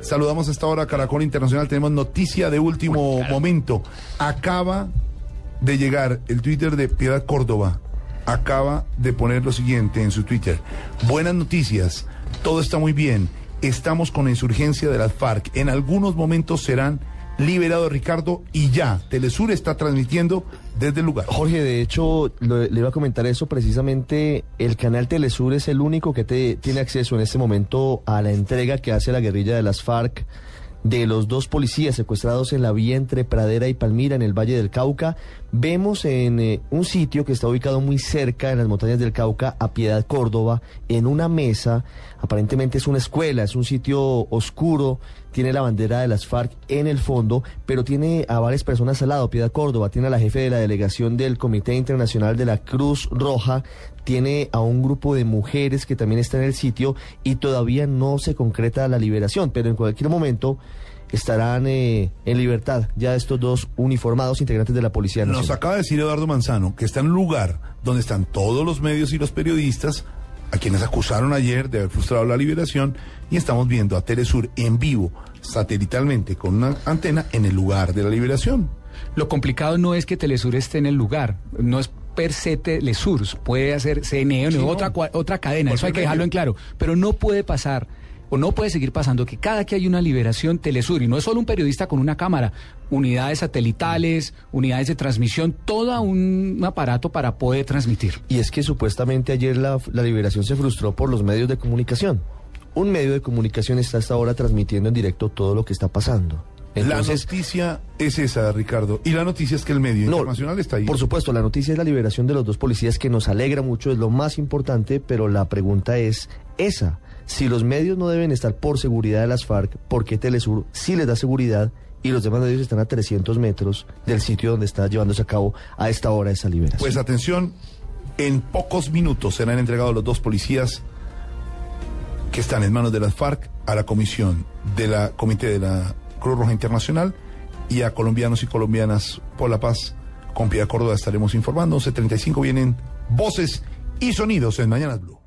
Saludamos a esta hora a Caracol Internacional. Tenemos noticia de último momento. Acaba de llegar el Twitter de Piedad Córdoba. Acaba de poner lo siguiente en su Twitter. Buenas noticias. Todo está muy bien. Estamos con la insurgencia de las FARC. En algunos momentos serán liberado Ricardo y ya, Telesur está transmitiendo desde el lugar. Jorge, de hecho, le iba a comentar eso precisamente, el canal Telesur es el único que te, tiene acceso en este momento a la entrega que hace la guerrilla de las FARC de los dos policías secuestrados en la vía entre Pradera y Palmira en el Valle del Cauca. Vemos en eh, un sitio que está ubicado muy cerca en las montañas del Cauca, a Piedad Córdoba, en una mesa, aparentemente es una escuela, es un sitio oscuro, tiene la bandera de las FARC en el fondo, pero tiene a varias personas al lado, Piedad Córdoba, tiene a la jefe de la delegación del Comité Internacional de la Cruz Roja, tiene a un grupo de mujeres que también está en el sitio y todavía no se concreta la liberación, pero en cualquier momento estarán eh, en libertad ya estos dos uniformados integrantes de la Policía Nacional. Nos acaba de decir Eduardo Manzano que está en un lugar donde están todos los medios y los periodistas a quienes acusaron ayer de haber frustrado la liberación y estamos viendo a Telesur en vivo, satelitalmente, con una antena en el lugar de la liberación. Lo complicado no es que Telesur esté en el lugar, no es per se Telesur, puede hacer CNN o otra, otra cadena, eso hay que dejarlo en claro, pero no puede pasar o no puede seguir pasando que cada que hay una liberación Telesur, y no es solo un periodista con una cámara, unidades satelitales, unidades de transmisión, todo un aparato para poder transmitir. Y es que supuestamente ayer la, la liberación se frustró por los medios de comunicación. Un medio de comunicación está hasta ahora transmitiendo en directo todo lo que está pasando la noticia es esa, Ricardo. Y la noticia es que el medio internacional está ahí. Por supuesto, la noticia es la liberación de los dos policías que nos alegra mucho, es lo más importante, pero la pregunta es esa. Si los medios no deben estar por seguridad de las FARC, ¿por qué Telesur sí les da seguridad y los demás medios están a 300 metros del sitio donde está llevándose a cabo a esta hora esa liberación? Pues atención, en pocos minutos serán entregados los dos policías que están en manos de las FARC a la comisión de la Comité de la Cruz Roja Internacional y a colombianos y colombianas por la paz. Con Piedad Córdoba estaremos informando. 11.35 vienen voces y sonidos en Mañana Blue.